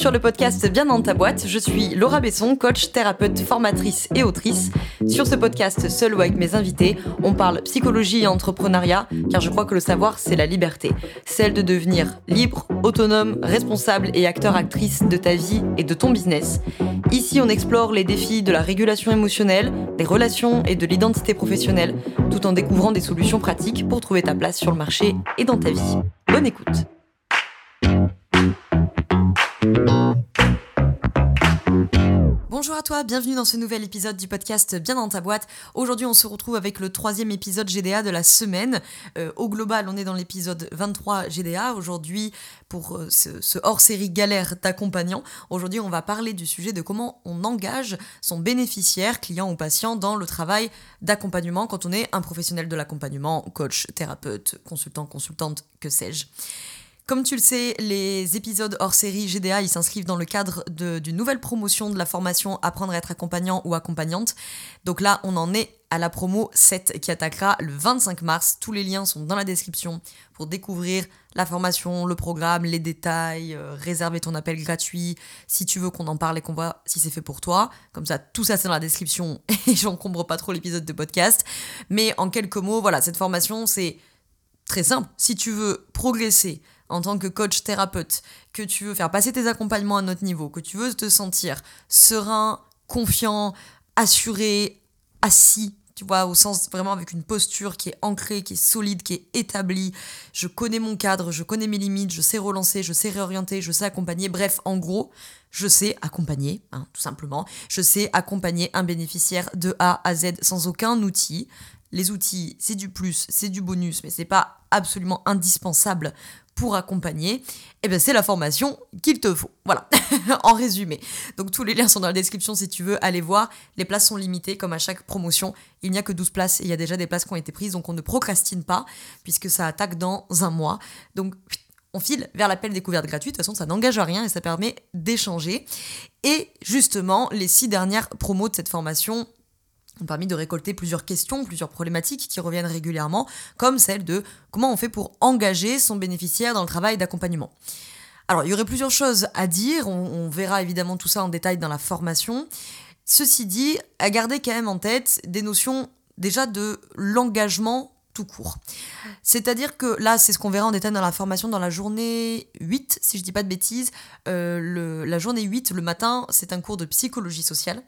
sur le podcast Bien dans ta boîte. Je suis Laura Besson, coach, thérapeute, formatrice et autrice. Sur ce podcast, seul ou avec mes invités, on parle psychologie et entrepreneuriat, car je crois que le savoir, c'est la liberté. Celle de devenir libre, autonome, responsable et acteur-actrice de ta vie et de ton business. Ici, on explore les défis de la régulation émotionnelle, des relations et de l'identité professionnelle, tout en découvrant des solutions pratiques pour trouver ta place sur le marché et dans ta vie. Bonne écoute. À toi, bienvenue dans ce nouvel épisode du podcast Bien dans ta boîte. Aujourd'hui, on se retrouve avec le troisième épisode GDA de la semaine. Euh, au global, on est dans l'épisode 23 GDA. Aujourd'hui, pour euh, ce, hors-série galère d'accompagnant, aujourd'hui, on va parler du sujet de comment on engage son bénéficiaire, client ou patient, dans le travail d'accompagnement quand on est un professionnel de l'accompagnement, coach, thérapeute, consultant, consultante, que sais-je. Comme tu le sais, les épisodes hors série GDA, ils s'inscrivent dans le cadre d'une nouvelle promotion de la formation Apprendre à être accompagnant ou accompagnante. Donc là, on en est à la promo 7 qui attaquera le 25 mars. Tous les liens sont dans la description pour découvrir la formation, le programme, les détails, euh, réserver ton appel gratuit si tu veux qu'on en parle et qu'on voit si c'est fait pour toi. Comme ça, tout ça c'est dans la description et j'encombre pas trop l'épisode de podcast. Mais en quelques mots, voilà, cette formation c'est très simple. Si tu veux progresser, en tant que coach thérapeute, que tu veux faire passer tes accompagnements à notre niveau, que tu veux te sentir serein, confiant, assuré, assis, tu vois, au sens vraiment avec une posture qui est ancrée, qui est solide, qui est établie. Je connais mon cadre, je connais mes limites, je sais relancer, je sais réorienter, je sais accompagner. Bref, en gros, je sais accompagner, hein, tout simplement. Je sais accompagner un bénéficiaire de A à Z sans aucun outil. Les outils, c'est du plus, c'est du bonus, mais c'est pas absolument indispensable pour accompagner, eh ben c'est la formation qu'il te faut. Voilà, en résumé. Donc tous les liens sont dans la description si tu veux aller voir. Les places sont limitées comme à chaque promotion. Il n'y a que 12 places et il y a déjà des places qui ont été prises, donc on ne procrastine pas puisque ça attaque dans un mois. Donc on file vers l'appel découverte gratuite. De toute façon, ça n'engage à rien et ça permet d'échanger. Et justement, les six dernières promos de cette formation ont permis de récolter plusieurs questions, plusieurs problématiques qui reviennent régulièrement, comme celle de comment on fait pour engager son bénéficiaire dans le travail d'accompagnement. Alors, il y aurait plusieurs choses à dire, on, verra évidemment tout ça en détail dans la formation. Ceci dit, à garder quand même en tête des notions déjà de l'engagement tout court. C'est-à-dire que là, c'est ce qu'on verra en détail dans la formation dans la journée 8, si je dis pas de bêtises. Euh, la journée 8, le matin, c'est un cours de psychologie sociale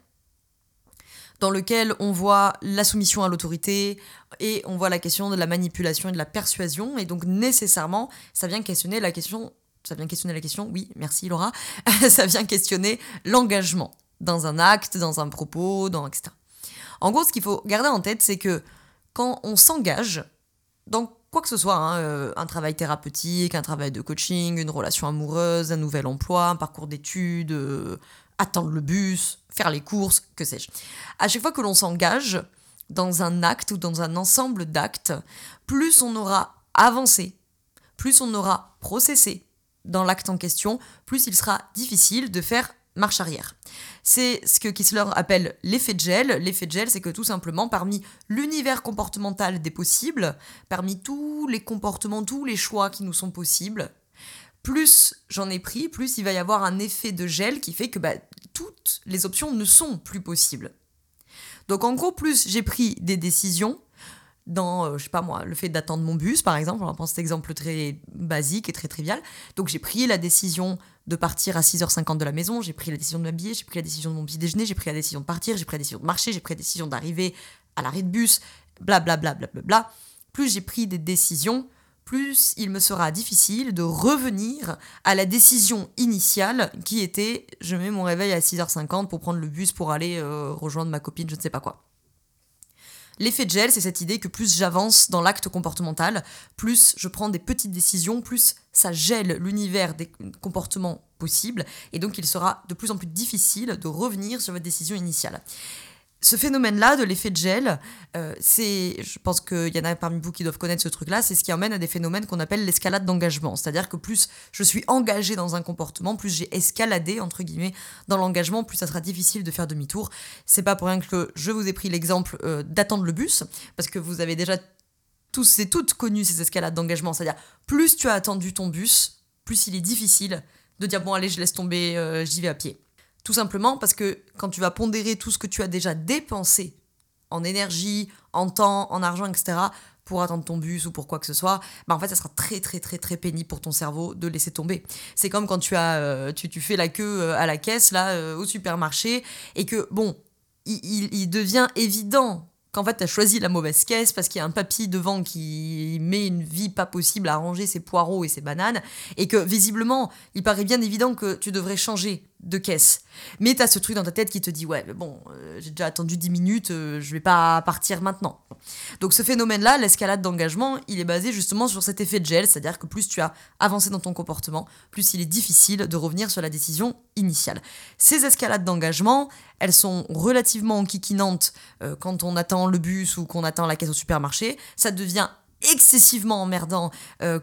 dans lequel on voit la soumission à l'autorité et on voit la question de la manipulation et de la persuasion. Et donc nécessairement, ça vient questionner la question, ça vient questionner la question, oui, merci Laura, ça vient questionner l'engagement dans un acte, dans un propos, dans etc. En gros, ce qu'il faut garder en tête, c'est que quand on s'engage dans quoi que ce soit, hein, euh, un travail thérapeutique, un travail de coaching, une relation amoureuse, un nouvel emploi, un parcours d'études, euh, attendre le bus, faire les courses, que sais-je. À chaque fois que l'on s'engage dans un acte ou dans un ensemble d'actes, plus on aura avancé, plus on aura processé dans l'acte en question, plus il sera difficile de faire marche arrière. C'est ce que Kissler appelle l'effet de gel. L'effet de gel, c'est que tout simplement, parmi l'univers comportemental des possibles, parmi tous les comportements, tous les choix qui nous sont possibles, plus j'en ai pris, plus il va y avoir un effet de gel qui fait que bah, toutes les options ne sont plus possibles. Donc en gros, plus j'ai pris des décisions dans, euh, je sais pas moi, le fait d'attendre mon bus, par exemple, on va prendre cet exemple très basique et très trivial. Donc j'ai pris la décision de partir à 6h50 de la maison, j'ai pris la décision de m'habiller, j'ai pris la décision de mon petit déjeuner, j'ai pris la décision de partir, j'ai pris la décision de marcher, j'ai pris la décision d'arriver à l'arrêt de bus, blablabla. Bla, bla, bla, bla, Plus j'ai pris des décisions, plus il me sera difficile de revenir à la décision initiale qui était je mets mon réveil à 6h50 pour prendre le bus pour aller euh, rejoindre ma copine, je ne sais pas quoi. L'effet de gel, c'est cette idée que plus j'avance dans l'acte comportemental, plus je prends des petites décisions, plus ça gèle l'univers des comportements possibles, et donc il sera de plus en plus difficile de revenir sur votre décision initiale ce phénomène-là de l'effet de gel, euh, c'est, je pense qu'il y en a parmi vous qui doivent connaître ce truc-là, c'est ce qui emmène à des phénomènes qu'on appelle l'escalade d'engagement. C'est-à-dire que plus je suis engagé dans un comportement, plus j'ai escaladé, entre guillemets, dans l'engagement, plus ça sera difficile de faire demi-tour. C'est pas pour rien que je vous ai pris l'exemple euh, d'attendre le bus, parce que vous avez déjà tous et toutes connu ces escalades d'engagement. C'est-à-dire, plus tu as attendu ton bus, plus il est difficile de dire bon allez je laisse tomber, euh, j'y vais à pied. Tout simplement parce que quand tu vas pondérer tout ce que tu as déjà dépensé en énergie, en temps, en argent, etc., pour attendre ton bus ou pour quoi que ce soit, bah en fait ça sera très très très très pénible pour ton cerveau de laisser tomber. C'est comme quand tu as euh, tu, tu, fais la queue euh, à la caisse là au supermarché et que bon, il, il devient évident qu'en fait, tu as choisi la mauvaise caisse parce qu'il y a un papy devant qui met une vie pas possible à ranger ses poireaux et ses bananes, et que visiblement, il paraît bien évident que tu devrais changer de caisse. Mais tu as ce truc dans ta tête qui te dit ouais, bon, euh, j'ai déjà attendu 10 minutes, euh, je vais pas partir maintenant. Donc ce phénomène-là, l'escalade d'engagement, il est basé justement sur cet effet de gel, c'est-à-dire que plus tu as avancé dans ton comportement, plus il est difficile de revenir sur la décision initiale. Ces escalades d'engagement, elles sont relativement enquiquinantes euh, quand on attend le bus ou qu'on attend la caisse au supermarché. Ça devient excessivement emmerdant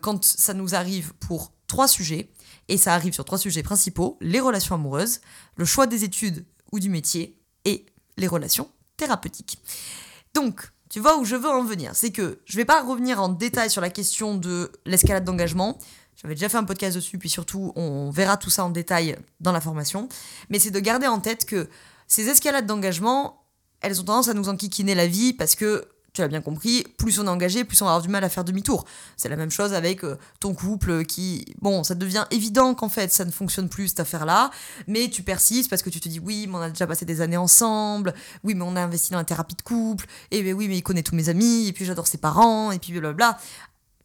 quand ça nous arrive pour trois sujets. Et ça arrive sur trois sujets principaux, les relations amoureuses, le choix des études ou du métier, et les relations thérapeutiques. Donc, tu vois où je veux en venir, c'est que je vais pas revenir en détail sur la question de l'escalade d'engagement. J'avais déjà fait un podcast dessus, puis surtout, on verra tout ça en détail dans la formation. Mais c'est de garder en tête que ces escalades d'engagement, elles ont tendance à nous enquiquiner la vie parce que tu l'as bien compris, plus on est engagé, plus on va avoir du mal à faire demi-tour. C'est la même chose avec euh, ton couple qui, bon, ça devient évident qu'en fait ça ne fonctionne plus cette affaire-là, mais tu persistes parce que tu te dis oui, mais on a déjà passé des années ensemble, oui, mais on a investi dans la thérapie de couple, et ben oui, mais il connaît tous mes amis, et puis j'adore ses parents, et puis blablabla.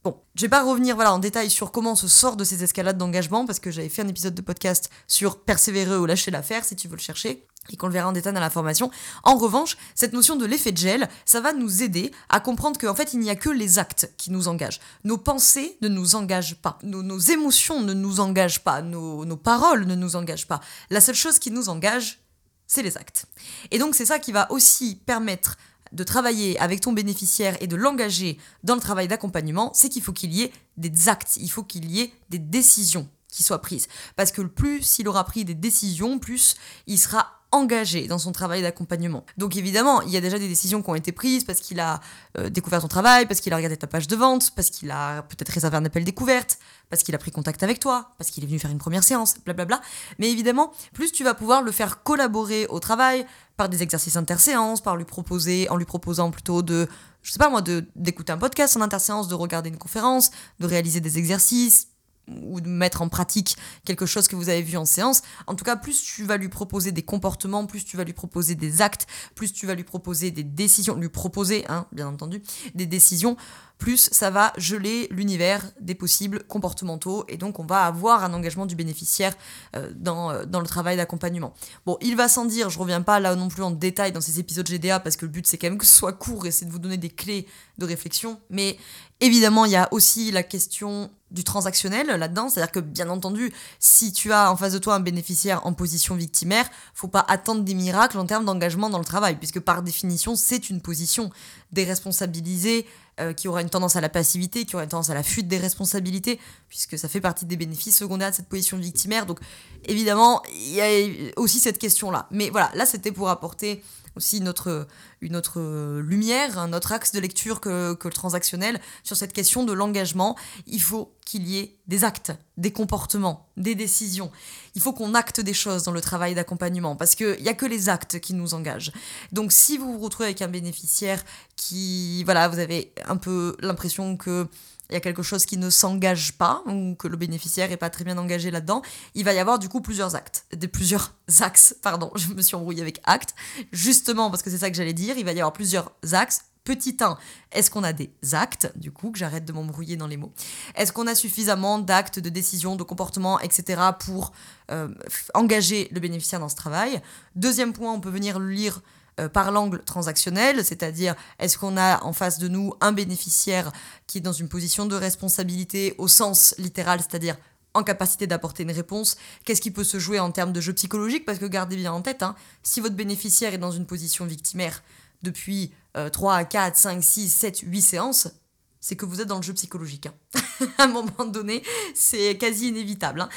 Bon, je vais pas revenir voilà, en détail sur comment on se sort de ces escalades d'engagement, parce que j'avais fait un épisode de podcast sur persévérer ou lâcher l'affaire, si tu veux le chercher et qu'on le verra en détail dans la formation. En revanche, cette notion de l'effet de gel, ça va nous aider à comprendre qu'en fait, il n'y a que les actes qui nous engagent. Nos pensées ne nous engagent pas, nos, émotions ne nous engagent pas, nos, nos paroles ne nous engagent pas. La seule chose qui nous engage, c'est les actes. Et donc, c'est ça qui va aussi permettre de travailler avec ton bénéficiaire et de l'engager dans le travail d'accompagnement, c'est qu'il faut qu'il y ait des actes, il faut qu'il y ait des décisions qui soient prises. Parce que plus il aura pris des décisions, plus il sera engagé dans son travail d'accompagnement. Donc évidemment, il y a déjà des décisions qui ont été prises parce qu'il a euh, découvert ton travail, parce qu'il a regardé ta page de vente, parce qu'il a peut-être réservé un appel découverte, parce qu'il a pris contact avec toi, parce qu'il est venu faire une première séance, blablabla. Mais évidemment, plus tu vas pouvoir le faire collaborer au travail par des exercices interséances, par lui proposer, en lui proposant plutôt de, je sais pas moi, d'écouter un podcast en interséance, de regarder une conférence, de réaliser des exercices, ou de mettre en pratique quelque chose que vous avez vu en séance. En tout cas, plus tu vas lui proposer des comportements, plus tu vas lui proposer des actes, plus tu vas lui proposer des décisions, lui proposer, hein, bien entendu, des décisions, plus ça va geler l'univers des possibles comportementaux et donc on va avoir un engagement du bénéficiaire euh, dans, euh, dans le travail d'accompagnement. Bon, il va sans dire, je reviens pas là non plus en détail dans ces épisodes GDA parce que le but c'est quand même que ce soit court et c'est de vous donner des clés de réflexion, mais évidemment il y a aussi la question du transactionnel là-dedans, c'est-à-dire que bien entendu, si tu as en face de toi un bénéficiaire en position victimaire, faut pas attendre des miracles en termes d'engagement dans le travail, puisque par définition, c'est une position déresponsabilisée euh, qui aura une tendance à la passivité, qui aura une tendance à la fuite des responsabilités, puisque ça fait partie des bénéfices secondaires de cette position victimaire. Donc évidemment, il y a aussi cette question-là. Mais voilà, là c'était pour apporter aussi une autre, autre lumière, un autre axe de lecture que, que le transactionnel sur cette question de l'engagement. Il faut qu'il y ait des actes, des comportements, des décisions. Il faut qu'on acte des choses dans le travail d'accompagnement parce qu'il n'y a que les actes qui nous engagent. Donc si vous vous retrouvez avec un bénéficiaire qui, voilà, vous avez un peu l'impression que il y a quelque chose qui ne s'engage pas ou que le bénéficiaire n'est pas très bien engagé là-dedans, il va y avoir du coup plusieurs actes, des plusieurs axes, pardon, je me suis embrouillée avec actes, justement parce que c'est ça que j'allais dire, il va y avoir plusieurs axes. Petit 1, est-ce qu'on a des actes, du coup, que j'arrête de m'embrouiller dans les mots? Est-ce qu'on a suffisamment d'actes, de décisions, de comportements, etc. pour euh, engager le bénéficiaire dans ce travail? Deuxième point, on peut venir lire euh, par l'angle transactionnel, c'est-à-dire est-ce qu'on a en face de nous un bénéficiaire qui est dans une position de responsabilité au sens littéral, c'est-à-dire en capacité d'apporter une réponse, qu'est-ce qui peut se jouer en termes de jeu psychologique, parce que gardez bien en tête, hein, si votre bénéficiaire est dans une position victimaire depuis 3, 4, 5, 6, 7, 8 séances, c'est que vous êtes dans le jeu psychologique. Hein. à un moment donné, c'est quasi inévitable. Hein.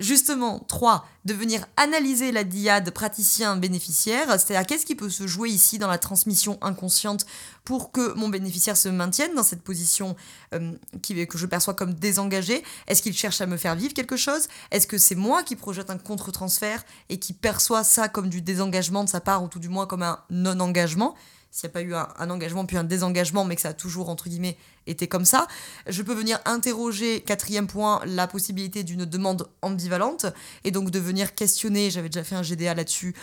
Justement, 3. De venir analyser la diade praticien-bénéficiaire, c'est-à-dire qu'est-ce qui peut se jouer ici dans la transmission inconsciente pour que mon bénéficiaire se maintienne dans cette position euh, que je perçois comme désengagée? Est-ce qu'il cherche à me faire vivre quelque chose? Est-ce que c'est moi qui projette un contre-transfert et qui perçoit ça comme du désengagement de sa part ou tout du moins comme un non-engagement? S'il n'y a pas eu un, engagement puis un désengagement, mais que ça a toujours, entre guillemets, été comme ça. Je peux venir interroger, quatrième point, la possibilité d'une demande ambivalente, et donc de venir questionner, j'avais déjà fait un GDA là-dessus,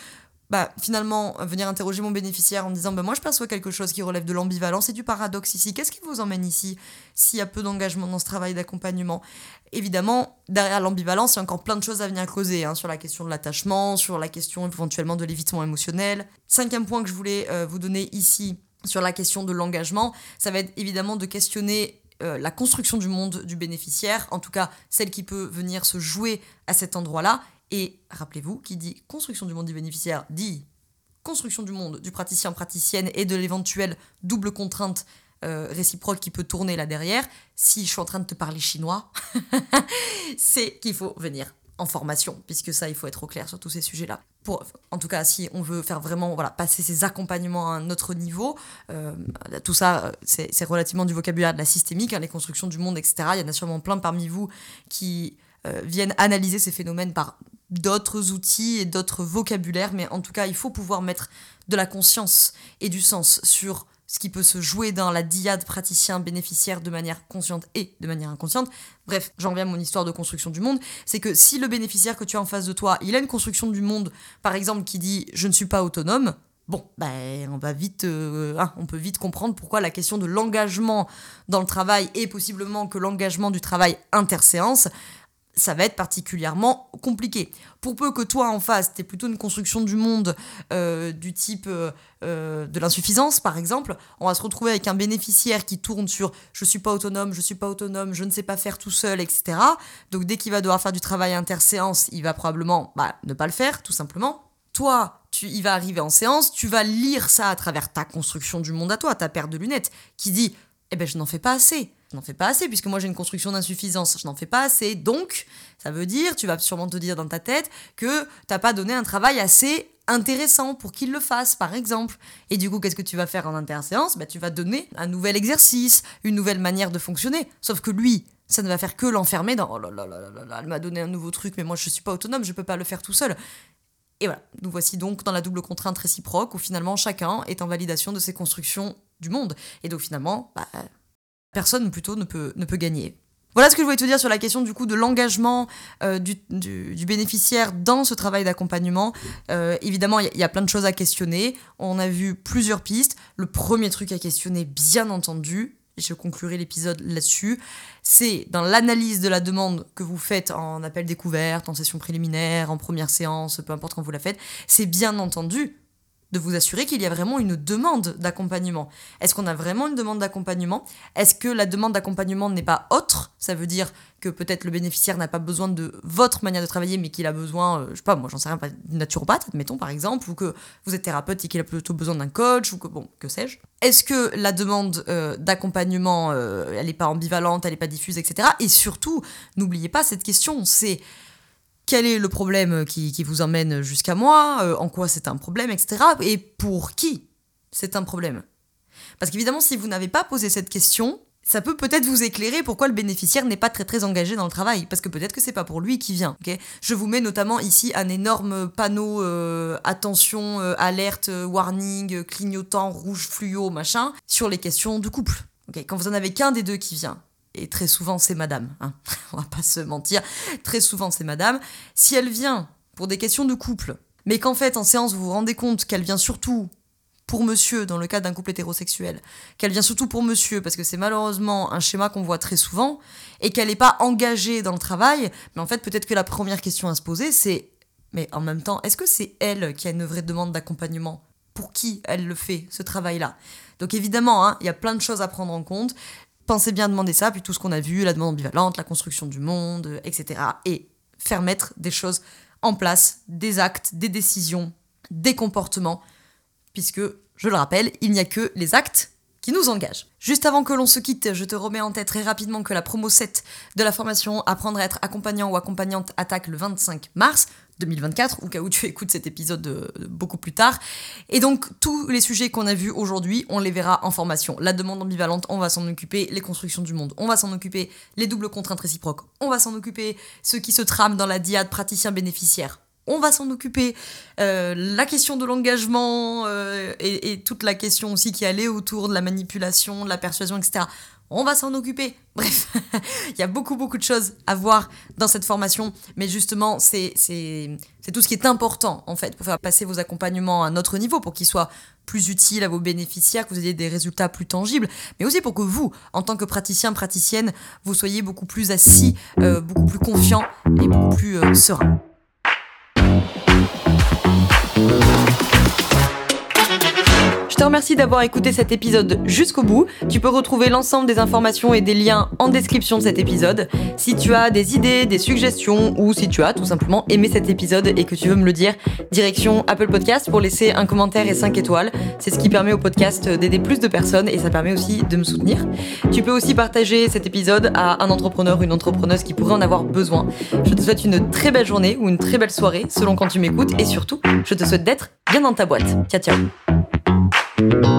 bah, finalement, venir interroger mon bénéficiaire en disant bah, Moi, je perçois quelque chose qui relève de l'ambivalence et du paradoxe ici. Qu'est-ce qui vous emmène ici s'il y a peu d'engagement dans ce travail d'accompagnement? Évidemment, derrière l'ambivalence, il y a encore plein de choses à venir creuser hein, sur la question de l'attachement, sur la question éventuellement de l'évitement émotionnel. Cinquième point que je voulais euh, vous donner ici sur la question de l'engagement, ça va être évidemment de questionner euh, la construction du monde du bénéficiaire, en tout cas celle qui peut venir se jouer à cet endroit-là, et rappelez-vous, qui dit construction du monde du bénéficiaire dit construction du monde du praticien-praticienne et de l'éventuelle double contrainte euh, réciproque qui peut tourner là derrière. Si je suis en train de te parler chinois, c'est qu'il faut venir en formation, puisque ça, il faut être au clair sur tous ces sujets-là. En tout cas, si on veut faire vraiment voilà, passer ces accompagnements à un autre niveau, euh, tout ça, c'est relativement du vocabulaire de la systémique, hein, les constructions du monde, etc. Il y en a sûrement plein parmi vous qui euh, viennent analyser ces phénomènes par d'autres outils et d'autres vocabulaires, mais en tout cas, il faut pouvoir mettre de la conscience et du sens sur ce qui peut se jouer dans la diade praticien-bénéficiaire de manière consciente et de manière inconsciente. Bref, j'en reviens à mon histoire de construction du monde, c'est que si le bénéficiaire que tu as en face de toi, il a une construction du monde, par exemple, qui dit je ne suis pas autonome, bon, ben, on va vite, euh, hein, on peut vite comprendre pourquoi la question de l'engagement dans le travail et possiblement que l'engagement du travail interséance ça va être particulièrement compliqué. Pour peu que toi en face, tu aies plutôt une construction du monde euh, du type euh, euh, de l'insuffisance, par exemple, on va se retrouver avec un bénéficiaire qui tourne sur je suis pas autonome, je suis pas autonome, je ne sais pas faire tout seul, etc. Donc dès qu'il va devoir faire du travail interséance, il va probablement bah, ne pas le faire, tout simplement. Toi, tu, il va arriver en séance, tu vas lire ça à travers ta construction du monde à toi, ta paire de lunettes, qui dit eh ben je n'en fais pas assez je n'en fais pas assez, puisque moi j'ai une construction d'insuffisance, je n'en fais pas assez. Donc, ça veut dire, tu vas sûrement te dire dans ta tête, que tu n'as pas donné un travail assez intéressant pour qu'il le fasse, par exemple. Et du coup, qu'est-ce que tu vas faire en interséance? Bah, Tu vas donner un nouvel exercice, une nouvelle manière de fonctionner. Sauf que lui, ça ne va faire que l'enfermer dans oh là là là là là, elle m'a donné un nouveau truc, mais moi je ne suis pas autonome, je ne peux pas le faire tout seul. Et voilà, nous voici donc dans la double contrainte réciproque où finalement chacun est en validation de ses constructions du monde. Et donc finalement, bah, personne plutôt ne peut, ne peut gagner. Voilà ce que je voulais te dire sur la question du coup de l'engagement euh, du, du, bénéficiaire dans ce travail d'accompagnement. Euh, évidemment, il y, y, a plein de choses à questionner. On a vu plusieurs pistes. Le premier truc à questionner, bien entendu, et je conclurai l'épisode là-dessus, c'est dans l'analyse de la demande que vous faites en appel découverte, en session préliminaire, en première séance, peu importe quand vous la faites, c'est bien entendu de vous assurer qu'il y a vraiment une demande d'accompagnement. Est-ce qu'on a vraiment une demande d'accompagnement? Est-ce que la demande d'accompagnement n'est pas autre? Ça veut dire que peut-être le bénéficiaire n'a pas besoin de votre manière de travailler, mais qu'il a besoin, euh, je sais pas, moi j'en sais rien, d'une naturopathe, admettons par exemple, ou que vous êtes thérapeute et qu'il a plutôt besoin d'un coach, ou que, bon, que sais-je. Est-ce que la demande euh, d'accompagnement, euh, elle n'est pas ambivalente, elle n'est pas diffuse, etc. Et surtout, n'oubliez pas cette question, c'est quel est le problème qui, vous emmène jusqu'à moi, euh, en quoi c'est un problème, etc. Et pour qui c'est un problème. Parce qu'évidemment, si vous n'avez pas posé cette question, ça peut peut-être vous éclairer pourquoi le bénéficiaire n'est pas très très engagé dans le travail, parce que peut-être que c'est pas pour lui qui vient. je vous mets notamment ici un énorme panneau euh, attention, euh, alerte, warning, clignotant, rouge fluo, machin, sur les questions de couple. Quand vous en avez qu'un des deux qui vient, et très souvent c'est madame, hein. on va pas se mentir, très souvent c'est madame, si elle vient pour des questions de couple, mais qu'en fait en séance vous vous rendez compte qu'elle vient surtout pour monsieur dans le cas d'un couple hétérosexuel, qu'elle vient surtout pour monsieur parce que c'est malheureusement un schéma qu'on voit très souvent, et qu'elle n'est pas engagée dans le travail, mais en fait peut-être que la première question à se poser c'est, mais en même temps, est-ce que c'est elle qui a une vraie demande d'accompagnement? Pour qui elle le fait, ce travail-là? Donc évidemment, hein, il y a plein de choses à prendre en compte pensez bien demander ça, puis tout ce qu'on a vu, la demande ambivalente, la construction du monde, etc. Et faire mettre des choses en place, des actes, des décisions, des comportements, puisque, je le rappelle, il n'y a que les actes qui nous engage. Juste avant que l'on se quitte, je te remets en tête très rapidement que la promo 7 de la formation Apprendre à être accompagnant ou accompagnante attaque le 25 mars. 2024, au cas où tu écoutes cet épisode euh, beaucoup plus tard. Et donc, tous les sujets qu'on a vus aujourd'hui, on les verra en formation. La demande ambivalente, on va s'en occuper. Les constructions du monde, on va s'en occuper. Les doubles contraintes réciproques, on va s'en occuper. Ceux qui se trament dans la diade praticien-bénéficiaire, on va s'en occuper. Euh, la question de l'engagement euh, et, toute la question aussi qui allait autour de la manipulation, de la persuasion, etc. On va s'en occuper. Bref, il y a beaucoup, beaucoup de choses à voir dans cette formation. Mais justement, c'est tout ce qui est important, en fait, pour faire passer vos accompagnements à un autre niveau, pour qu'ils soient plus utiles à vos bénéficiaires, que vous ayez des résultats plus tangibles, mais aussi pour que vous, en tant que praticien, praticienne, vous soyez beaucoup plus assis, euh, beaucoup plus confiant et beaucoup plus serein. Je te remercie d'avoir écouté cet épisode jusqu'au bout. Tu peux retrouver l'ensemble des informations et des liens en description de cet épisode. Si tu as des idées, des suggestions ou si tu as tout simplement aimé cet épisode et que tu veux me le dire, direction Apple Podcast pour laisser un commentaire et 5 étoiles. C'est ce qui permet au podcast d'aider plus de personnes et ça permet aussi de me soutenir. Tu peux aussi partager cet épisode à un entrepreneur ou une entrepreneuse qui pourrait en avoir besoin. Je te souhaite une très belle journée ou une très belle soirée selon quand tu m'écoutes et surtout, je te souhaite d'être bien dans ta boîte. Ciao ciao Thank you.